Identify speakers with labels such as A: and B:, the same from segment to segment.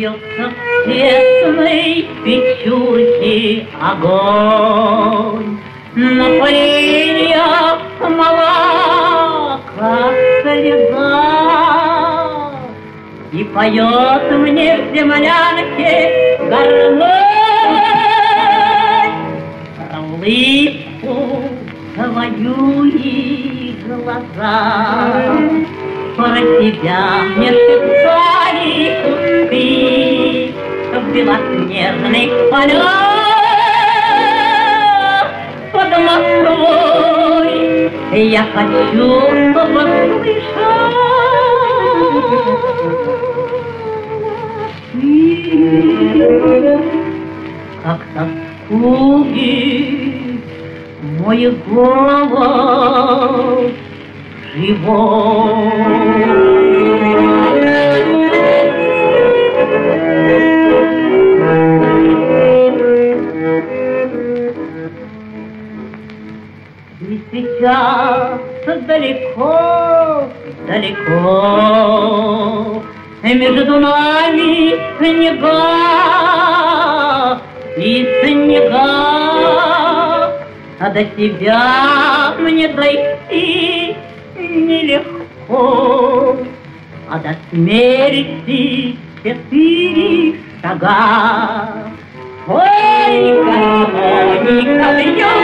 A: взвился в тесной печурке огонь. На поленьях молока слеза, И поет мне в землянке гармонь. Про улыбку свою и глаза. Тебя мне шептали кусты В белоснежных полях под Москвой Я хочу услышать как тоскует мой голос живой. Сейчас далеко, далеко. Между нами снега и снега, а до тебя мне дойти нелегко, а до смерти четыре шага. Ой, гармоника бьете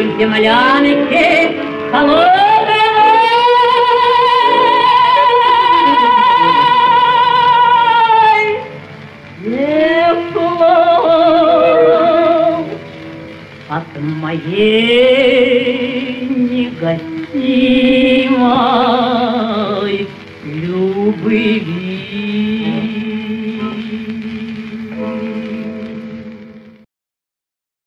A: мне в землянке холодной от моей негасимой любви.